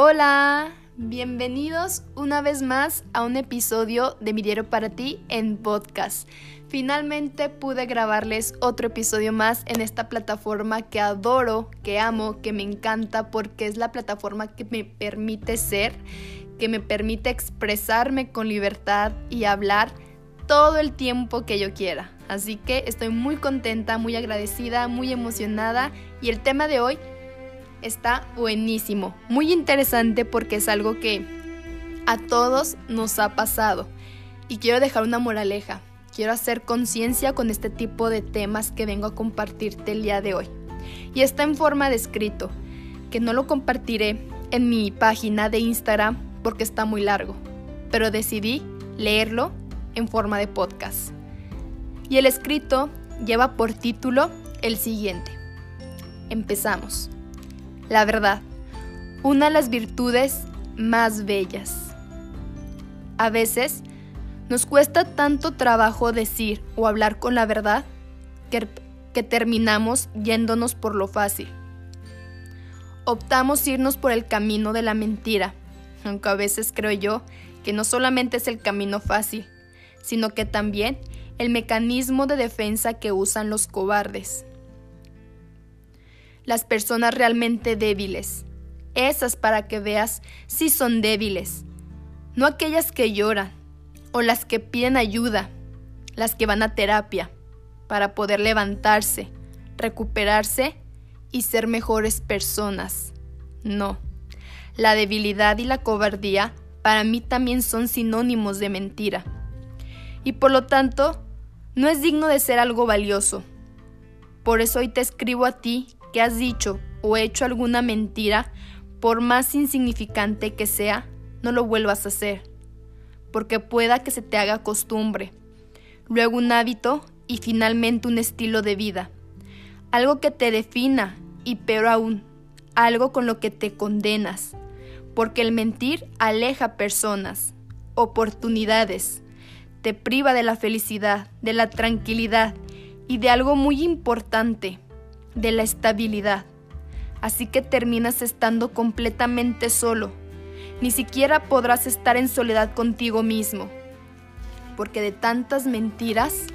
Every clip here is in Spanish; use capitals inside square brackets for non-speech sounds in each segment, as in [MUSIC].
Hola, bienvenidos una vez más a un episodio de Mi Diario para ti en podcast. Finalmente pude grabarles otro episodio más en esta plataforma que adoro, que amo, que me encanta porque es la plataforma que me permite ser, que me permite expresarme con libertad y hablar todo el tiempo que yo quiera. Así que estoy muy contenta, muy agradecida, muy emocionada y el tema de hoy está buenísimo, muy interesante porque es algo que a todos nos ha pasado. Y quiero dejar una moraleja, quiero hacer conciencia con este tipo de temas que vengo a compartirte el día de hoy. Y está en forma de escrito, que no lo compartiré en mi página de Instagram porque está muy largo, pero decidí leerlo en forma de podcast. Y el escrito lleva por título el siguiente. Empezamos. La verdad, una de las virtudes más bellas. A veces nos cuesta tanto trabajo decir o hablar con la verdad que, terminamos yéndonos por lo fácil. Optamos irnos por el camino de la mentira, aunque a veces creo yo que no solamente es el camino fácil, sino que también el mecanismo de defensa que usan los cobardes las personas realmente débiles. Esas para que veas si son débiles. No aquellas que lloran o las que piden ayuda, las que van a terapia para poder levantarse, recuperarse y ser mejores personas. No. La debilidad y la cobardía para mí también son sinónimos de mentira. Y por lo tanto, no es digno de ser algo valioso. Por eso hoy te escribo a ti que has dicho o hecho alguna mentira, por más insignificante que sea, no lo vuelvas a hacer, porque pueda que se te haga costumbre, luego un hábito y finalmente un estilo de vida, algo que te defina y peor aún, algo con lo que te condenas, porque el mentir aleja personas, oportunidades, te priva de la felicidad, de la tranquilidad y de algo muy importante, de la estabilidad. Así que terminas estando completamente solo. Ni siquiera podrás estar en soledad contigo mismo. Porque de tantas mentiras,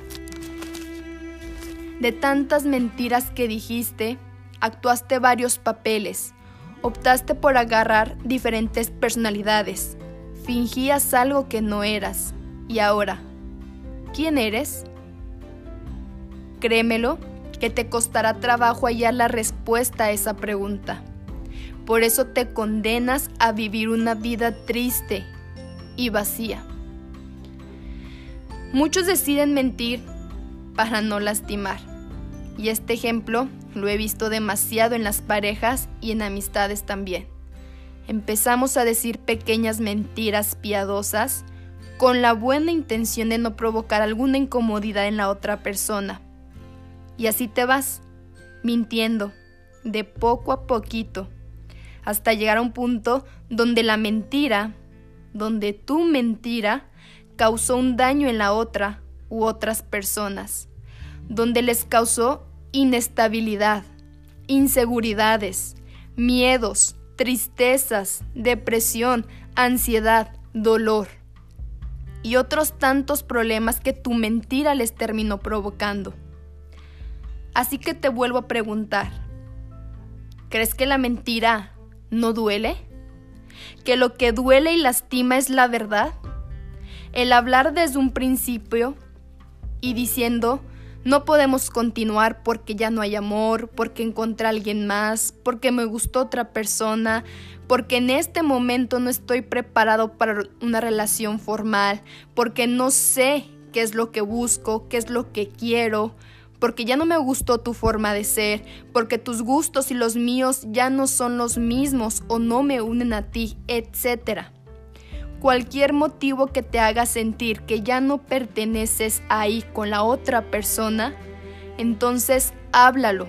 de tantas mentiras que dijiste, actuaste varios papeles, optaste por agarrar diferentes personalidades, fingías algo que no eras. Y ahora, ¿quién eres? Créemelo, que te costará trabajo hallar la respuesta a esa pregunta. Por eso te condenas a vivir una vida triste y vacía. Muchos deciden mentir para no lastimar. Y este ejemplo lo he visto demasiado en las parejas y en amistades también. Empezamos a decir pequeñas mentiras piadosas con la buena intención de no provocar alguna incomodidad en la otra persona y así te vas, mintiendo, de poco a poquito, hasta llegar a un punto donde la mentira, donde tu mentira, causó un daño en la otra u otras personas, donde les causó inestabilidad, inseguridades, miedos, tristezas, depresión, ansiedad, dolor y otros tantos problemas que tu mentira les terminó provocando. Así que te vuelvo a preguntar, ¿crees que la mentira no duele? ¿Que lo que duele y lastima es la verdad? El hablar desde un principio y diciendo, no podemos continuar porque ya no hay amor, porque encontré a alguien más, porque me gustó otra persona, porque en este momento no estoy preparado para una relación formal, porque no sé qué es lo que busco, qué es lo que quiero, porque ya no me gustó tu forma de ser, porque tus gustos y los míos ya no son los mismos o no me unen a ti, etc. Cualquier motivo que te haga sentir que ya no perteneces ahí con la otra persona, entonces háblalo.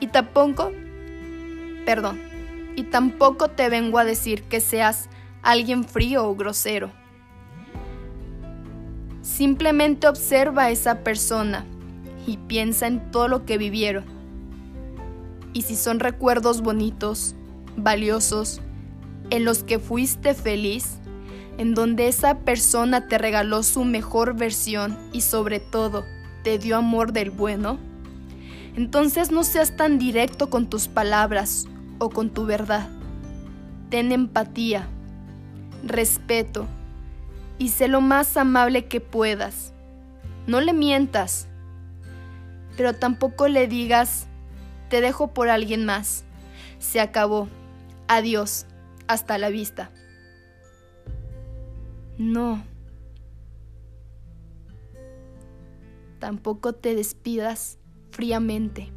Y tampoco, perdón, y tampoco te vengo a decir que seas alguien frío o grosero Simplemente observa a esa persona y piensa en todo lo que vivieron. Y si son recuerdos bonitos, valiosos, en los que fuiste feliz, en donde esa persona te regaló su mejor versión y sobre todo te dio amor del bueno, entonces no seas tan directo con tus palabras o con tu verdad. Ten empatía, respeto y sé lo más amable que puedas. No le mientas, pero tampoco le digas, te dejo por alguien más. Se acabó. Adiós. Hasta la vista. No. Tampoco te despidas fríamente.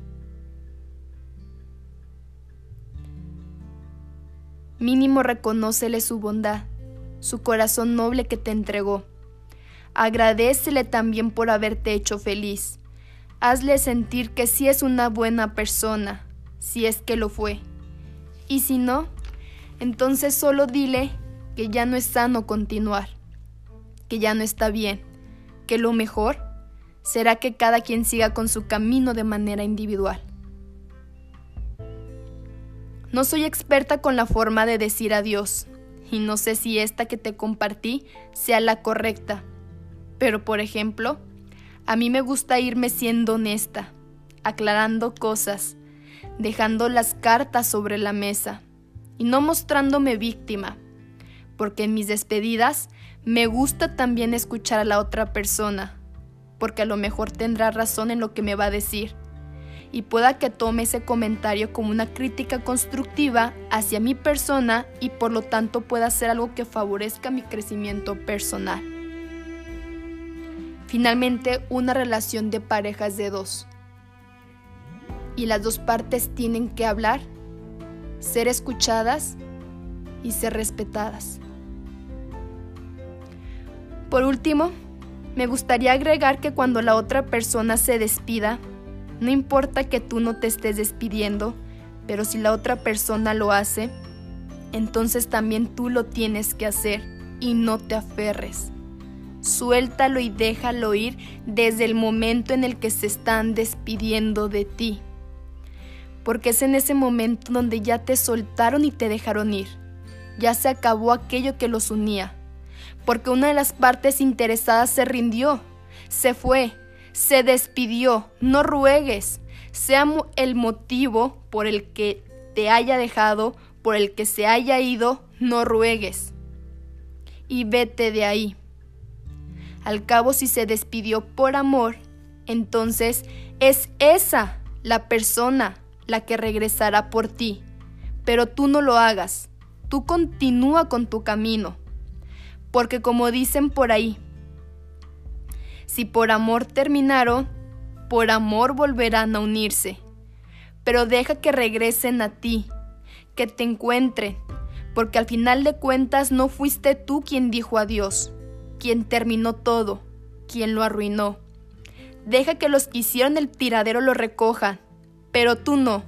Mínimo reconócele su bondad, su corazón noble que te entregó. Agradecele también por haberte hecho feliz. Hazle sentir que sí es una buena persona, si es que lo fue. Y si no, entonces solo dile que ya no es sano continuar, que ya no está bien, que lo mejor será que cada quien siga con su camino de manera individual. No soy experta con la forma de decir adiós y no sé si esta que te compartí sea la correcta, pero por ejemplo, a mí me gusta irme siendo honesta, aclarando cosas, dejando las cartas sobre la mesa y no mostrándome víctima, porque en mis despedidas me gusta también escuchar a la otra persona, porque a lo mejor tendrá razón en lo que me va a decir y pueda que tome ese comentario como una crítica constructiva hacia mi persona y por lo tanto pueda ser algo que favorezca mi crecimiento personal. Finalmente, una relación de parejas de dos. Y las dos partes tienen que hablar, ser escuchadas y ser respetadas. Por último, me gustaría agregar que cuando la otra persona se despida, no importa que tú no te estés despidiendo, pero si la otra persona lo hace, entonces también tú lo tienes que hacer y no te aferres. Suéltalo y déjalo ir desde el momento en el que se están despidiendo de ti. Porque es en ese momento donde ya te soltaron y te dejaron ir. Ya se acabó aquello que los unía porque una de las partes interesadas se rindió, se fue, se despidió. No ruegues, sea el motivo por el que te haya dejado, por el que se haya ido, no ruegues. Y vete de ahí. Al cabo, si se despidió por amor, entonces es esa la persona la que regresará por ti. Pero tú no lo hagas. Tú continúa con tu camino porque como dicen por ahí, si por amor terminaron, por amor volverán a unirse. Pero deja que regresen a ti, que te encuentren, porque al final de cuentas no fuiste tú quien dijo adiós, quien terminó todo, quien lo arruinó. Deja que los que hicieron el tiradero lo recojan, pero tú no.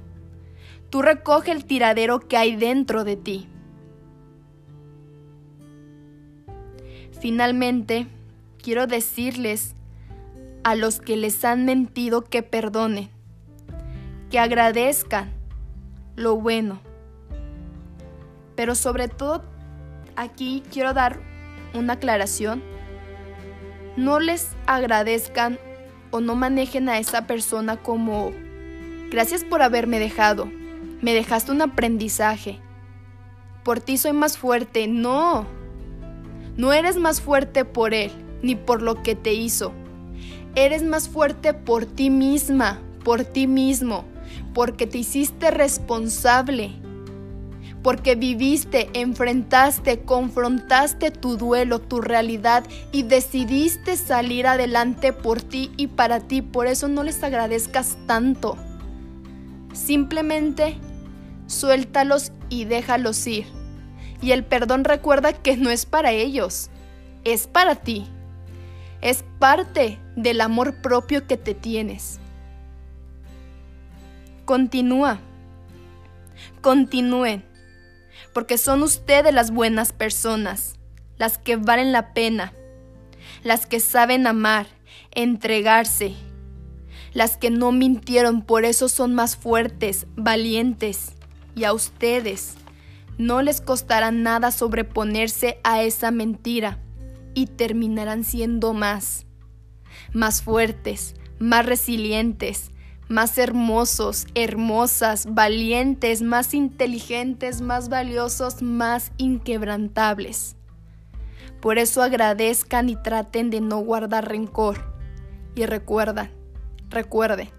Tú recoge el tiradero que hay dentro de ti. Finalmente, quiero decirles a los que les han mentido que perdonen, que agradezcan lo bueno. Pero sobre todo, aquí quiero dar una aclaración. No les agradezcan o no manejen a esa persona como, gracias por haberme dejado, me dejaste un aprendizaje, por ti soy más fuerte, no. No eres más fuerte por Él, ni por lo que te hizo. Eres más fuerte por ti misma, por ti mismo, porque te hiciste responsable, porque viviste, enfrentaste, confrontaste tu duelo, tu realidad y decidiste salir adelante por ti y para ti. Por eso no les agradezcas tanto. Simplemente suéltalos y déjalos ir. Y el perdón recuerda que no es para ellos, es para ti. Es parte del amor propio que te tienes. Continúa. Continúen. Porque son ustedes las buenas personas, las que valen la pena, las que saben amar, entregarse, las que no mintieron, por eso son más fuertes, valientes y a ustedes no les costará nada sobreponerse a esa mentira y terminarán siendo más, más fuertes, más resilientes, más hermosos, hermosas, valientes, más inteligentes, más valiosos, más inquebrantables. Por eso agradezcan y traten de no guardar rencor. Y recuerda, recuerde,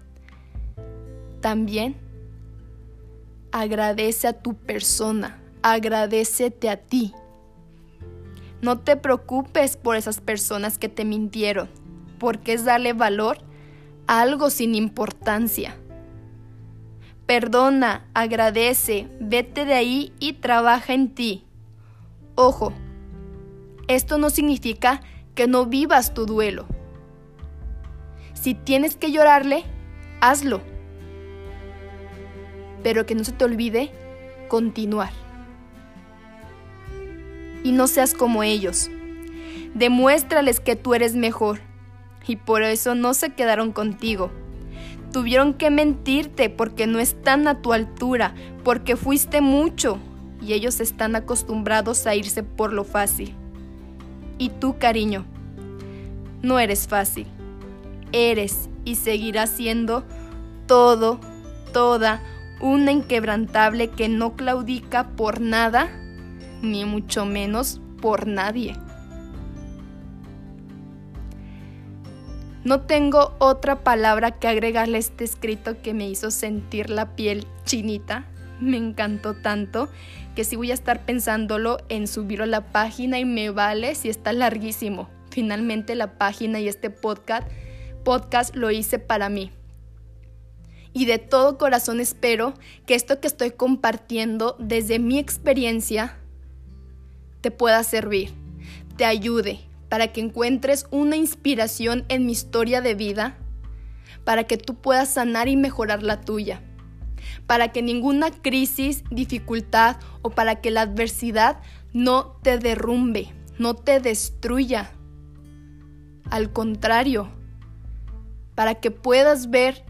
también agradece a tu persona, agradecete a ti. No te preocupes por esas personas que te mintieron, porque es darle valor algo sin importancia. Perdona, agradece, vete de ahí y trabaja en ti. Ojo, esto no significa que no vivas tu duelo. Si tienes que llorarle, hazlo. Pero que no se te olvide continuar. Y no seas como ellos. Demuéstrales que tú eres mejor y por eso no se quedaron contigo. Tuvieron que mentirte porque no están a tu altura, porque fuiste mucho y ellos están acostumbrados a irse por lo fácil. Y tú, cariño, no eres fácil. Eres y seguirás siendo todo, toda, una inquebrantable que no claudica por nada, ni mucho menos por nadie. No tengo otra palabra que agregarle a este escrito que me hizo sentir la piel chinita. Me encantó tanto que sí voy a estar pensándolo en subirlo a la página y me vale si está larguísimo. Finalmente la página y este podcast, podcast lo hice para mí. Y de todo corazón espero que esto que estoy compartiendo desde mi experiencia te pueda servir, te ayude, para que encuentres una inspiración en mi historia de vida, para que tú puedas sanar y mejorar la tuya, para que ninguna crisis, dificultad o para que la adversidad no te derrumbe, no te destruya. Al contrario, para que puedas ver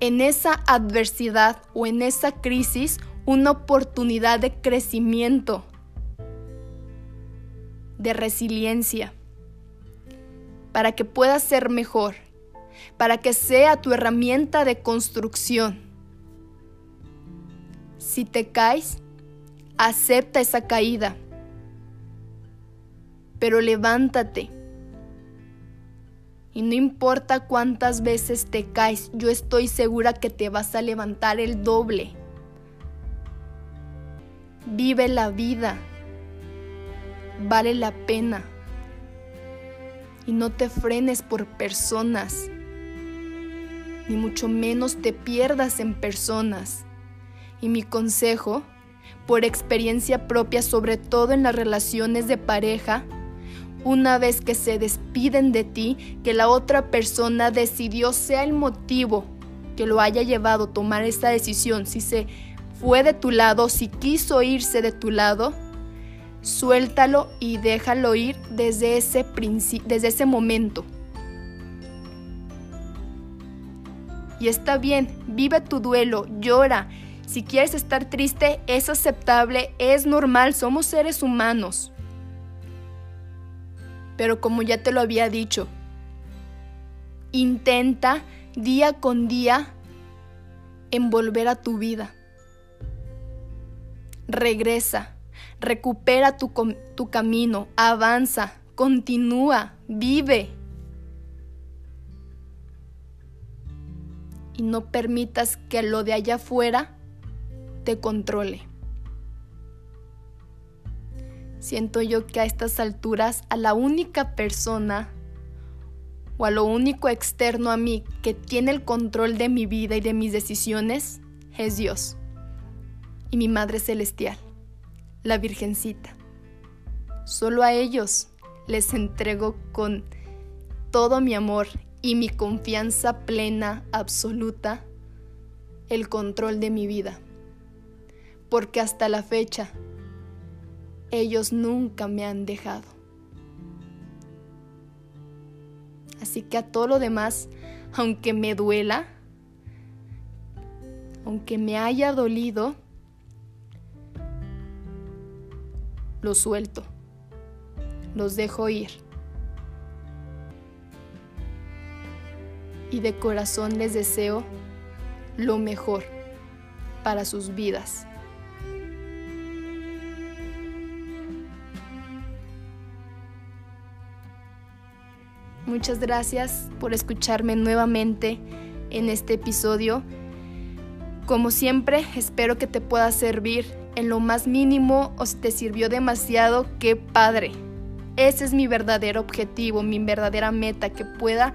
en esa adversidad o en esa crisis una oportunidad de crecimiento de resiliencia, para que puedas ser mejor, para que sea tu herramienta de construcción. Si te caes, acepta esa caída, pero levántate. Y no importa cuántas veces te caes, yo estoy segura que te vas a levantar el doble. Vive la vida vale la pena. Y no te frenes por personas, ni mucho menos te pierdas en personas. Y mi consejo, por experiencia propia, sobre todo en las relaciones de pareja, una vez que se despiden de ti, que la otra persona decidió sea el motivo que lo haya llevado a tomar esta decisión, si se fue de tu lado, si quiso irse de tu lado, suéltalo y déjalo ir desde ese, desde ese momento. Y está bien, vive tu duelo, llora. Si quieres estar triste, es aceptable, es normal, somos seres humanos. Pero como ya te lo había dicho, intenta día con día envolver a tu vida. Regresa recupera tu, tu camino, avanza, continúa, vive. Y no permitas que lo de allá afuera te controle. Siento yo que a estas alturas a la única persona o a lo único externo a mí que tiene el control de mi vida y de mis decisiones es Dios y mi Madre Celestial la Virgencita. Solo a ellos les entrego con todo mi amor y mi confianza plena, absoluta, el control de mi vida. Porque hasta la fecha, ellos nunca me han dejado. Así que a todo lo demás, aunque me duela, aunque me haya dolido, los suelto, los dejo ir. Y de corazón les deseo lo mejor para sus vidas. Muchas gracias por escucharme nuevamente en este episodio. Como siempre, espero que te pueda servir en lo más mínimo o si te sirvió demasiado, qué padre. Ese es mi verdadero objetivo, mi verdadera meta, que pueda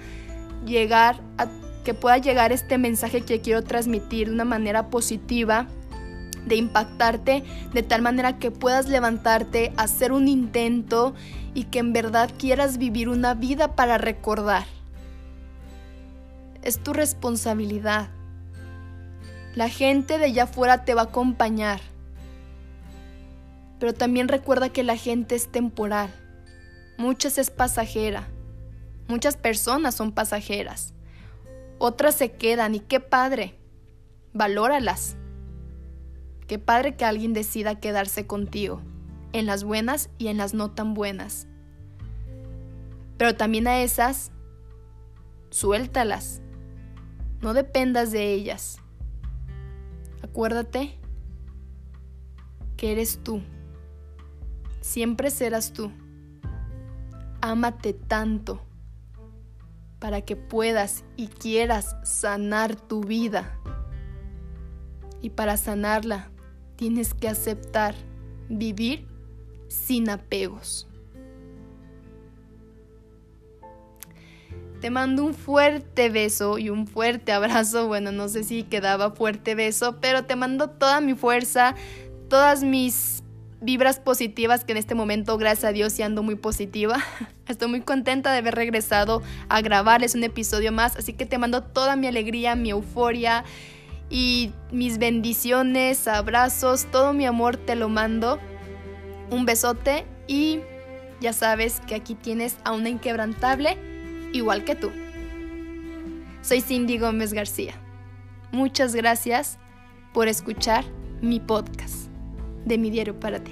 llegar a que pueda llegar este mensaje que quiero transmitir de una manera positiva, de impactarte de tal manera que puedas levantarte, hacer un intento y que en verdad quieras vivir una vida para recordar. Es tu responsabilidad. La gente de allá afuera te va a acompañar. Pero también recuerda que la gente es temporal. Muchas es pasajera. Muchas personas son pasajeras. Otras se quedan y qué padre. Valóralas. Qué padre que alguien decida quedarse contigo, en las buenas y en las no tan buenas. Pero también a esas, suéltalas. No dependas de ellas. Acuérdate que eres tú. Siempre serás tú. Ámate tanto para que puedas y quieras sanar tu vida. Y para sanarla tienes que aceptar vivir sin apegos. Te mando un fuerte beso y un fuerte abrazo. Bueno, no sé si quedaba fuerte beso, pero te mando toda mi fuerza, todas mis vibras positivas que en este momento, gracias a Dios, y ando muy positiva. [LAUGHS] Estoy muy contenta de haber regresado a grabarles un episodio más, así que te mando toda mi alegría, mi euforia y mis bendiciones, abrazos, todo mi amor te lo mando. Un besote y ya sabes que aquí tienes a una inquebrantable igual que tú. Soy Cindy Gómez García. Muchas gracias por escuchar mi podcast de mi diario para ti.